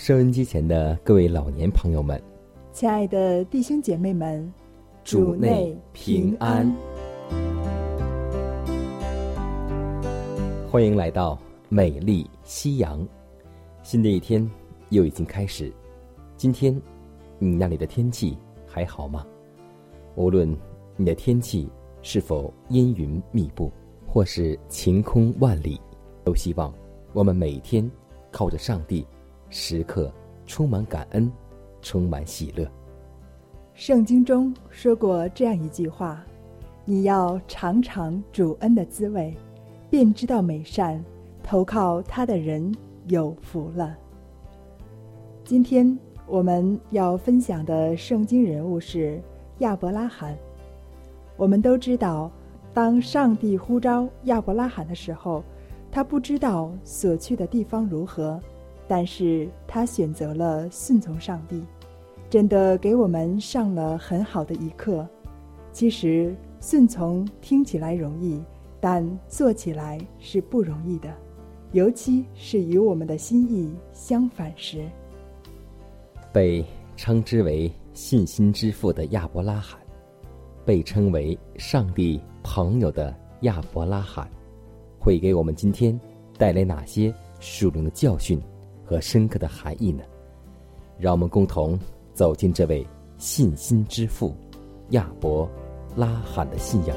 收音机前的各位老年朋友们，亲爱的弟兄姐妹们，主内平安！欢迎来到美丽夕阳。新的一天又已经开始，今天你那里的天气还好吗？无论你的天气是否阴云密布，或是晴空万里，都希望我们每天靠着上帝。时刻充满感恩，充满喜乐。圣经中说过这样一句话：“你要尝尝主恩的滋味，便知道美善。投靠他的人有福了。”今天我们要分享的圣经人物是亚伯拉罕。我们都知道，当上帝呼召亚伯拉罕的时候，他不知道所去的地方如何。但是他选择了顺从上帝，真的给我们上了很好的一课。其实顺从听起来容易，但做起来是不容易的，尤其是与我们的心意相反时。被称之为信心之父的亚伯拉罕，被称为上帝朋友的亚伯拉罕，会给我们今天带来哪些属灵的教训？和深刻的含义呢？让我们共同走进这位信心之父亚伯拉罕的信仰。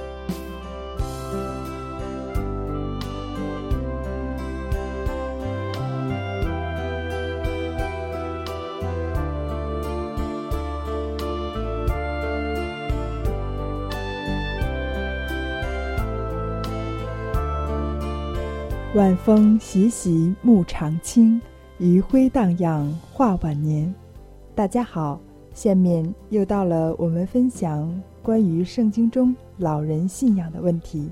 晚风习习，木长青。余晖荡漾画晚年，大家好，下面又到了我们分享关于圣经中老人信仰的问题。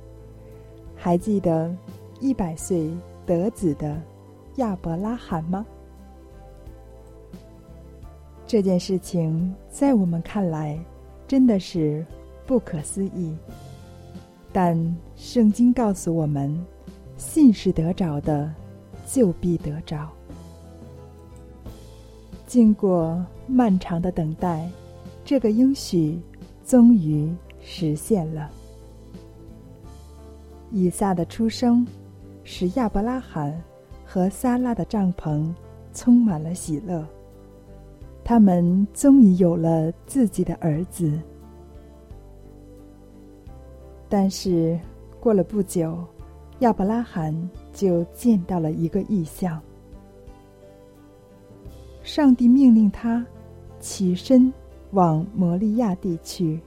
还记得一百岁得子的亚伯拉罕吗？这件事情在我们看来真的是不可思议，但圣经告诉我们，信是得着的，就必得着。经过漫长的等待，这个应许终于实现了。以撒的出生，使亚伯拉罕和撒拉的帐篷充满了喜乐。他们终于有了自己的儿子。但是过了不久，亚伯拉罕就见到了一个异象。上帝命令他起身往摩利亚地去，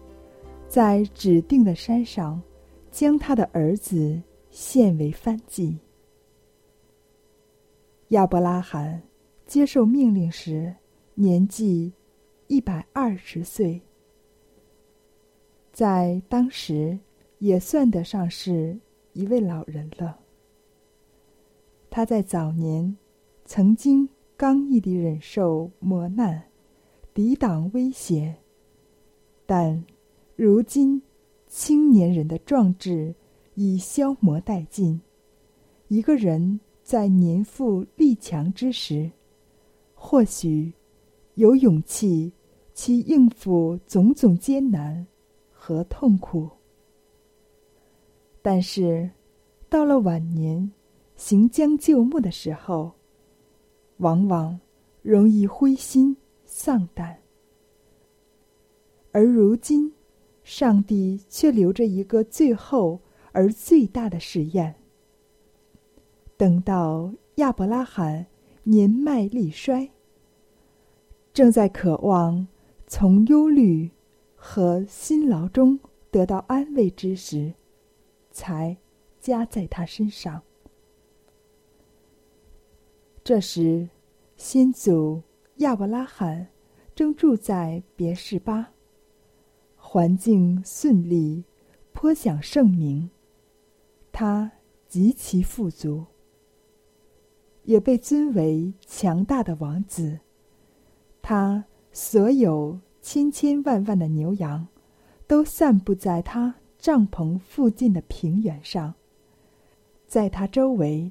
在指定的山上，将他的儿子献为燔祭。亚伯拉罕接受命令时年纪一百二十岁，在当时也算得上是一位老人了。他在早年曾经。刚毅地忍受磨难，抵挡威胁，但如今青年人的壮志已消磨殆尽。一个人在年富力强之时，或许有勇气去应付种种艰难和痛苦，但是到了晚年行将就木的时候，往往容易灰心丧胆。而如今，上帝却留着一个最后而最大的试验。等到亚伯拉罕年迈力衰，正在渴望从忧虑和辛劳中得到安慰之时，才加在他身上。这时，先祖亚伯拉罕正住在别是巴，环境顺利，颇享盛名。他极其富足，也被尊为强大的王子。他所有千千万万的牛羊，都散布在他帐篷附近的平原上，在他周围。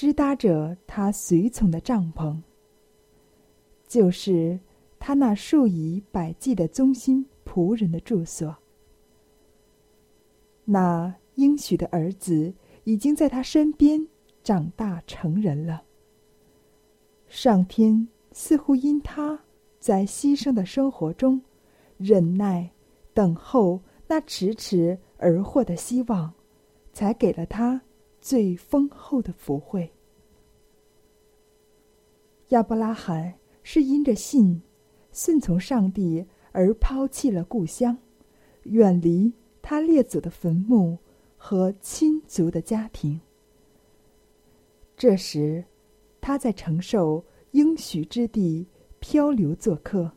支搭着他随从的帐篷，就是他那数以百计的忠心仆人的住所。那应许的儿子已经在他身边长大成人了。上天似乎因他在牺牲的生活中忍耐等候那迟迟而获的希望，才给了他。最丰厚的福惠。亚伯拉罕是因着信，顺从上帝而抛弃了故乡，远离他列祖的坟墓和亲族的家庭。这时，他在承受应许之地漂流做客。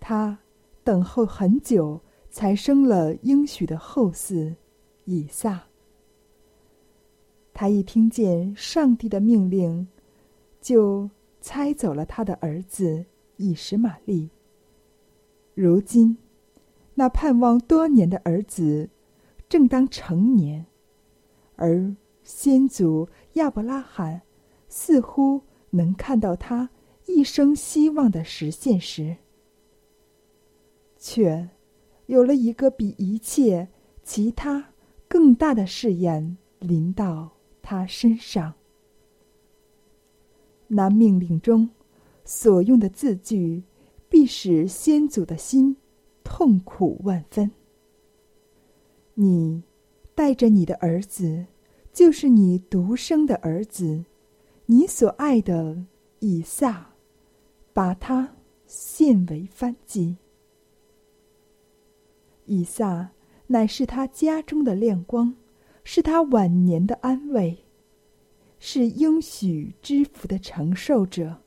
他等候很久，才生了应许的后嗣以撒。他一听见上帝的命令，就猜走了他的儿子以实玛利。如今，那盼望多年的儿子正当成年，而先祖亚伯拉罕似乎能看到他一生希望的实现时，却有了一个比一切其他更大的试验临到。他身上，那命令中所用的字句，必使先祖的心痛苦万分。你带着你的儿子，就是你独生的儿子，你所爱的以撒，把他献为燔祭。以撒乃是他家中的亮光。是他晚年的安慰，是应许之福的承受者。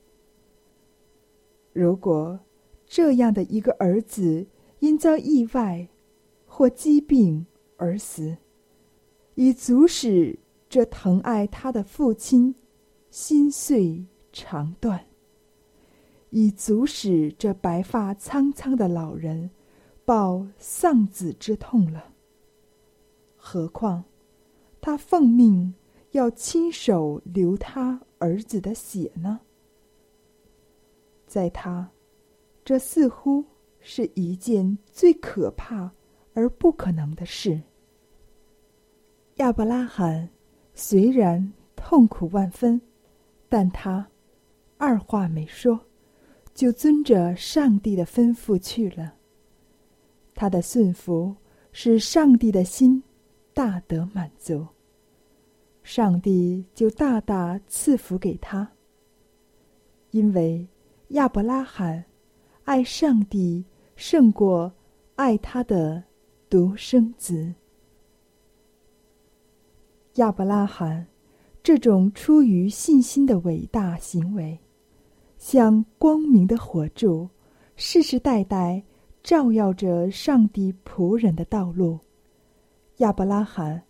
如果这样的一个儿子因遭意外或疾病而死，以足使这疼爱他的父亲心碎肠断，以足使这白发苍苍的老人报丧子之痛了。何况？他奉命要亲手流他儿子的血呢？在他，这似乎是一件最可怕而不可能的事。亚伯拉罕虽然痛苦万分，但他二话没说，就遵着上帝的吩咐去了。他的顺服使上帝的心。大得满足，上帝就大大赐福给他。因为亚伯拉罕爱上帝胜过爱他的独生子。亚伯拉罕这种出于信心的伟大行为，像光明的火柱，世世代代照耀着上帝仆人的道路。亚伯拉罕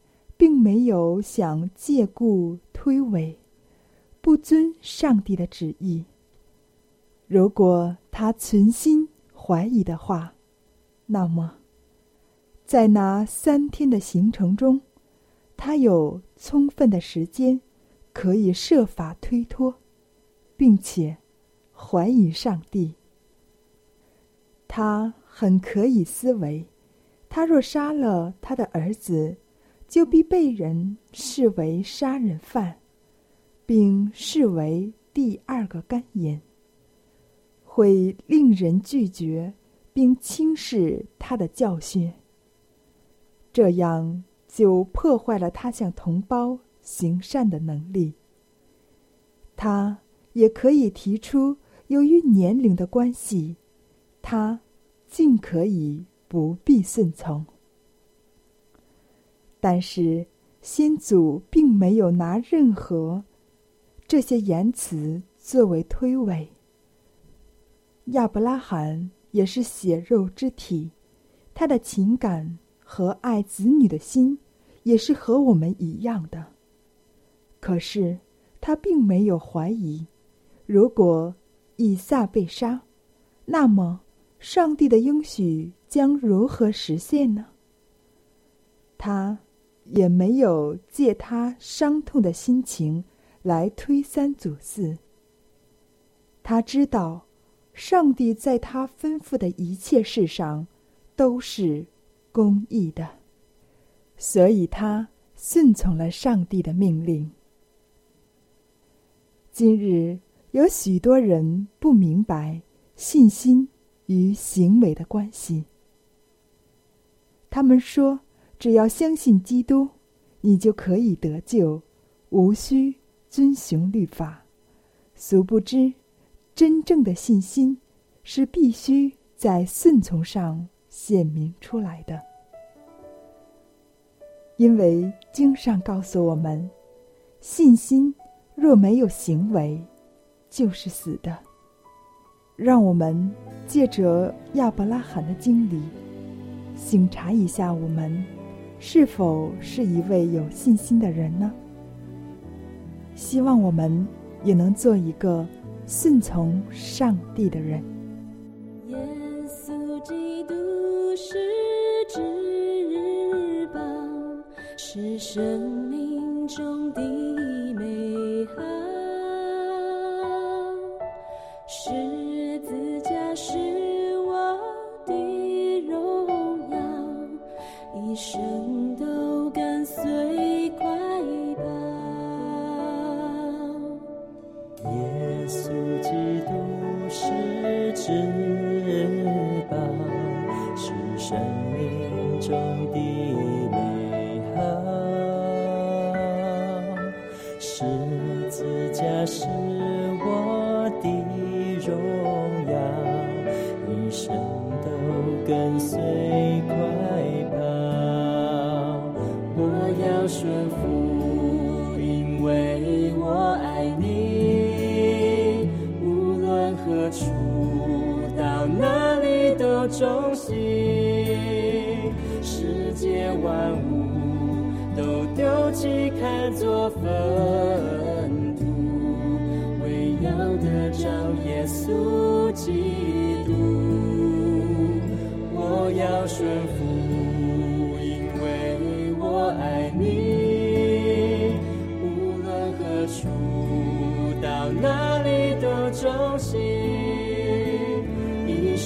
并没有想借故推诿，不遵上帝的旨意。如果他存心怀疑的话，那么，在那三天的行程中，他有充分的时间可以设法推脱，并且怀疑上帝。他很可以思维。他若杀了他的儿子，就必被人视为杀人犯，并视为第二个干瘾，会令人拒绝并轻视他的教训。这样就破坏了他向同胞行善的能力。他也可以提出，由于年龄的关系，他尽可以不必顺从。但是，先祖并没有拿任何这些言辞作为推诿。亚伯拉罕也是血肉之体，他的情感和爱子女的心也是和我们一样的。可是，他并没有怀疑，如果以撒被杀，那么上帝的应许将如何实现呢？他。也没有借他伤痛的心情来推三阻四。他知道，上帝在他吩咐的一切事上都是公义的，所以他顺从了上帝的命令。今日有许多人不明白信心与行为的关系，他们说。只要相信基督，你就可以得救，无需遵循律法。殊不知，真正的信心是必须在顺从上显明出来的。因为经上告诉我们，信心若没有行为，就是死的。让我们借着亚伯拉罕的经历，醒察一下我们。是否是一位有信心的人呢？希望我们也能做一个顺从上帝的人。耶稣基督是至宝，是生命中的中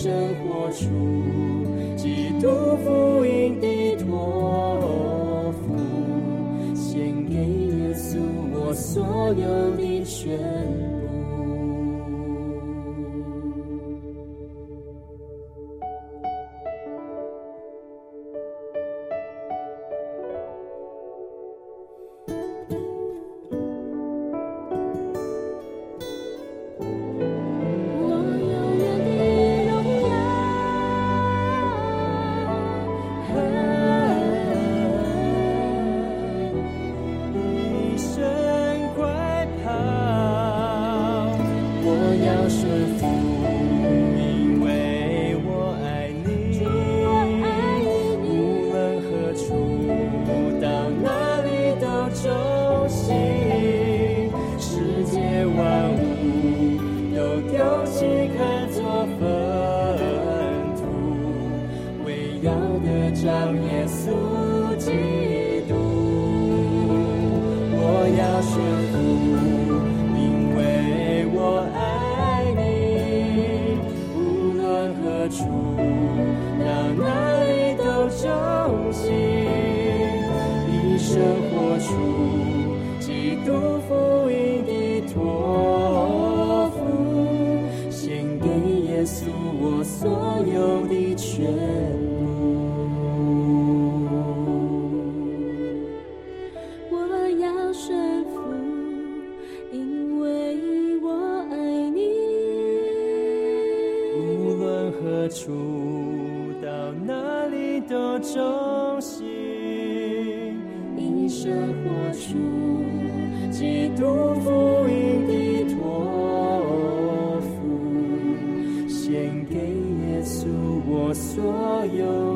生活出。基督福音的托付，献给耶稣我所有的全。的中心，一生活出基督福音的托付，献给耶稣我所有。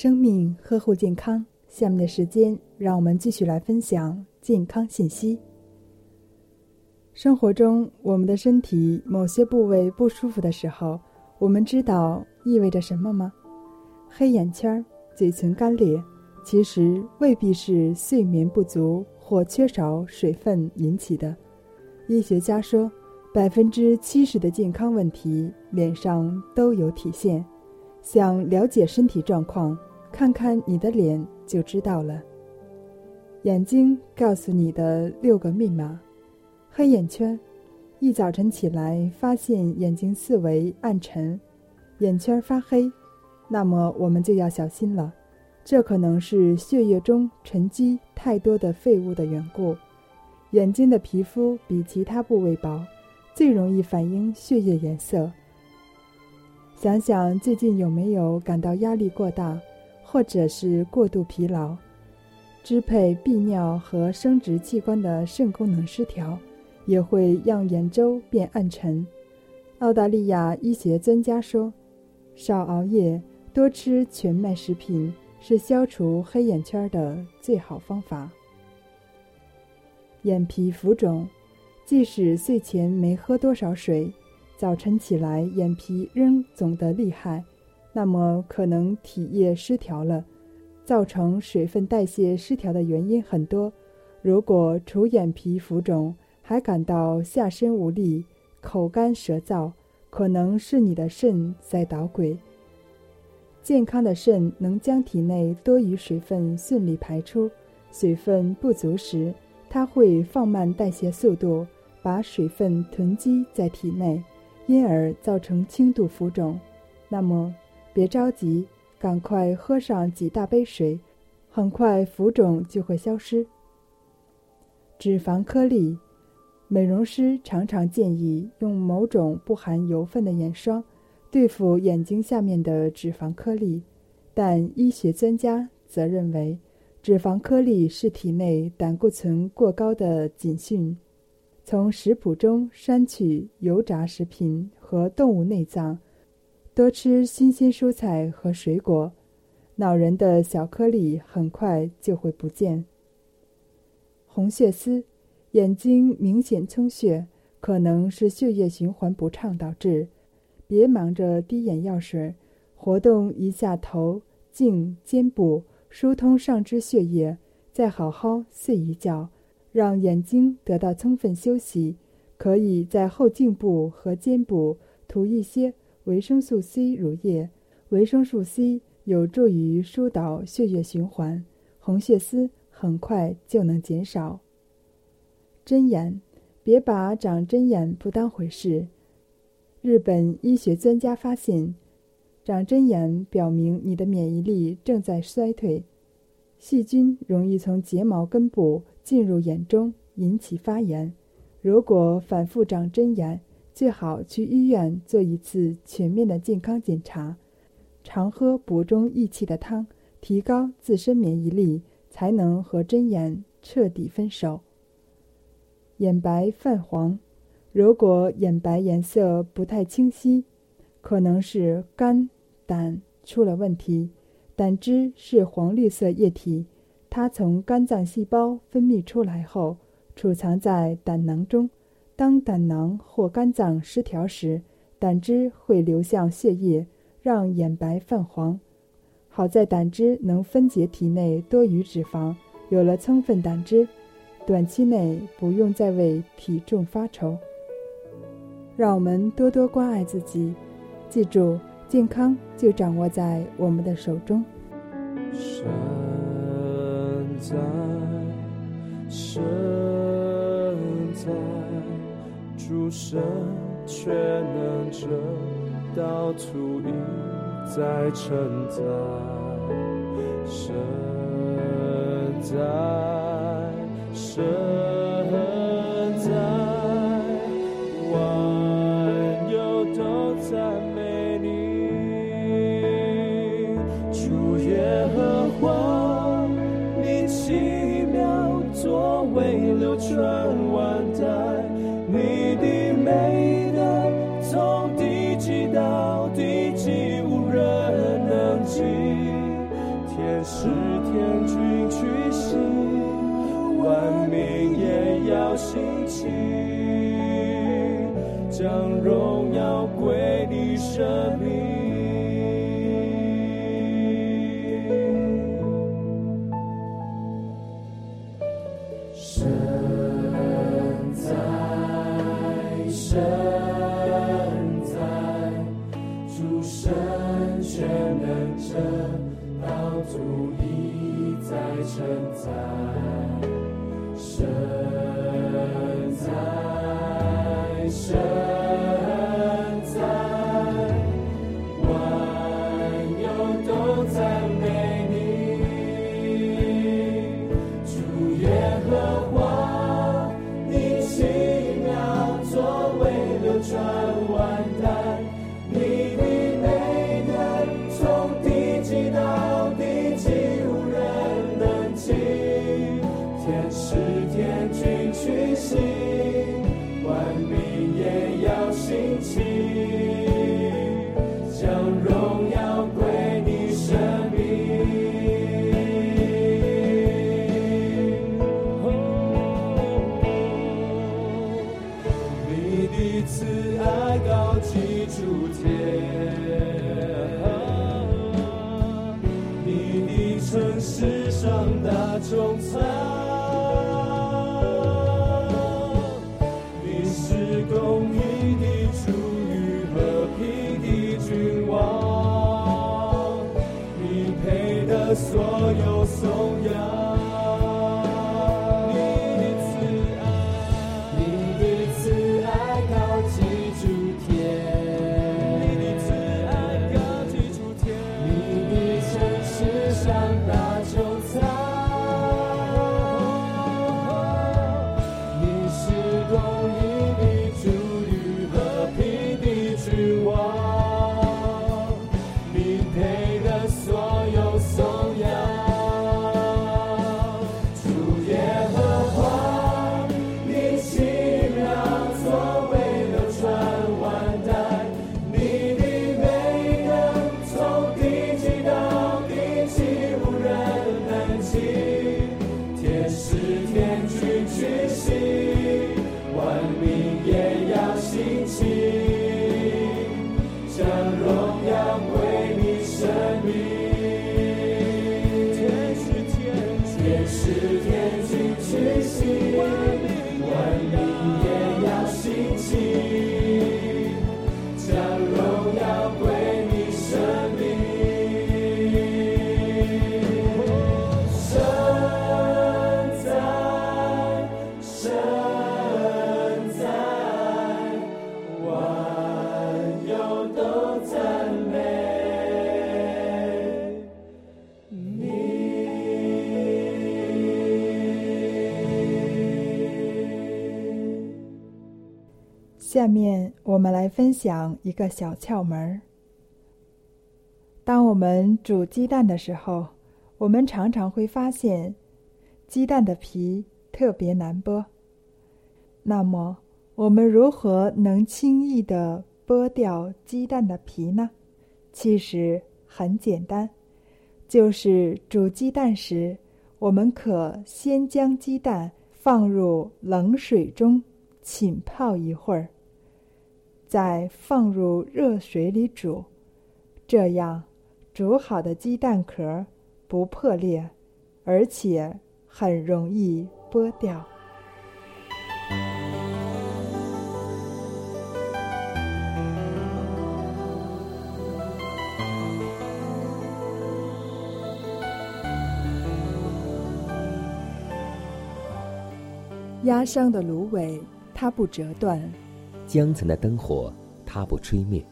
生命，呵护健康。下面的时间，让我们继续来分享健康信息。生活中，我们的身体某些部位不舒服的时候，我们知道意味着什么吗？黑眼圈、嘴唇干裂，其实未必是睡眠不足或缺少水分引起的。医学家说，百分之七十的健康问题脸上都有体现。想了解身体状况，看看你的脸就知道了。眼睛告诉你的六个密码：黑眼圈，一早晨起来发现眼睛四围暗沉，眼圈发黑，那么我们就要小心了。这可能是血液中沉积太多的废物的缘故。眼睛的皮肤比其他部位薄，最容易反映血液颜色。想想最近有没有感到压力过大，或者是过度疲劳，支配泌尿和生殖器官的肾功能失调，也会让眼周变暗沉。澳大利亚医学专家说，少熬夜，多吃全麦食品是消除黑眼圈的最好方法。眼皮浮肿，即使睡前没喝多少水。早晨起来，眼皮仍肿得厉害，那么可能体液失调了。造成水分代谢失调的原因很多，如果除眼皮浮肿，还感到下身无力、口干舌燥，可能是你的肾在捣鬼。健康的肾能将体内多余水分顺利排出，水分不足时，它会放慢代谢速度，把水分囤积在体内。因而造成轻度浮肿，那么别着急，赶快喝上几大杯水，很快浮肿就会消失。脂肪颗粒，美容师常常建议用某种不含油分的眼霜对付眼睛下面的脂肪颗粒，但医学专家则认为，脂肪颗粒是体内胆固醇过高的警讯。从食谱中删去油炸食品和动物内脏，多吃新鲜蔬菜和水果，恼人的小颗粒很快就会不见。红血丝，眼睛明显充血，可能是血液循环不畅导致。别忙着滴眼药水，活动一下头颈肩部，疏通上肢血液，再好好睡一觉。让眼睛得到充分休息，可以在后颈部和肩部涂一些维生素 C 乳液。维生素 C 有助于疏导血液循环，红血丝很快就能减少。针眼，别把长针眼不当回事。日本医学专家发现，长针眼表明你的免疫力正在衰退，细菌容易从睫毛根部。进入眼中引起发炎，如果反复长针眼，最好去医院做一次全面的健康检查。常喝补中益气的汤，提高自身免疫力，才能和针眼彻底分手。眼白泛黄，如果眼白颜色不太清晰，可能是肝胆出了问题。胆汁是黄绿色液体，它从肝脏细胞分泌出来后，储藏在胆囊中。当胆囊或肝脏失调时，胆汁会流向血液，让眼白泛黄。好在胆汁能分解体内多余脂肪，有了充分胆汁，短期内不用再为体重发愁。让我们多多关爱自己，记住，健康就掌握在我们的手中。身在，身在，诸神却能这到土里在承载。神在，神是天君屈膝，万民也要兴起，将荣耀归你生命。到土里在承载。神在，荣耀归你生命。我们来分享一个小窍门儿。当我们煮鸡蛋的时候，我们常常会发现，鸡蛋的皮特别难剥。那么，我们如何能轻易的剥掉鸡蛋的皮呢？其实很简单，就是煮鸡蛋时，我们可先将鸡蛋放入冷水中浸泡一会儿，再放入热水里煮，这样煮好的鸡蛋壳不破裂，而且很容易剥掉。压伤的芦苇，它不折断；江城的灯火，它不吹灭。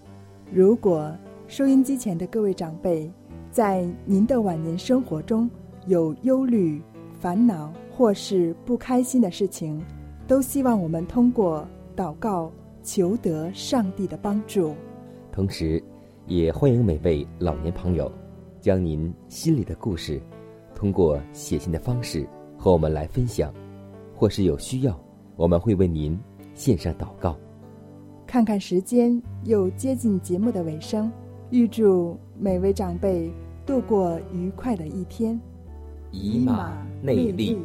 如果收音机前的各位长辈，在您的晚年生活中有忧虑、烦恼或是不开心的事情，都希望我们通过祷告求得上帝的帮助。同时，也欢迎每位老年朋友，将您心里的故事，通过写信的方式和我们来分享。或是有需要，我们会为您献上祷告。看看时间，又接近节目的尾声，预祝每位长辈度过愉快的一天。以马内利。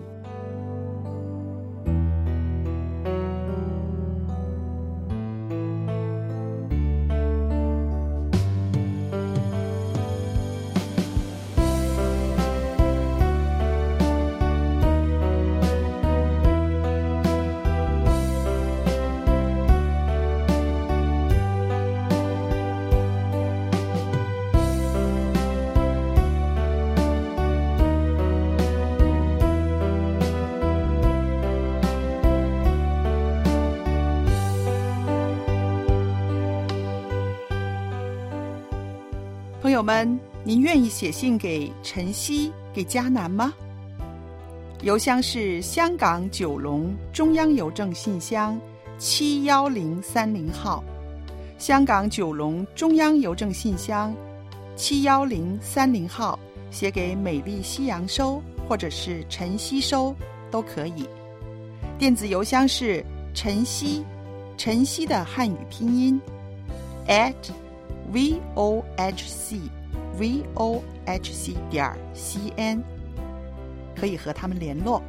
友们，您愿意写信给晨曦、给迦南吗？邮箱是香港九龙中央邮政信箱七幺零三零号，香港九龙中央邮政信箱七幺零三零号，写给美丽西洋收或者是晨曦收都可以。电子邮箱是晨曦，晨曦的汉语拼音 at。V o h c v o h c 点 c n，可以和他们联络。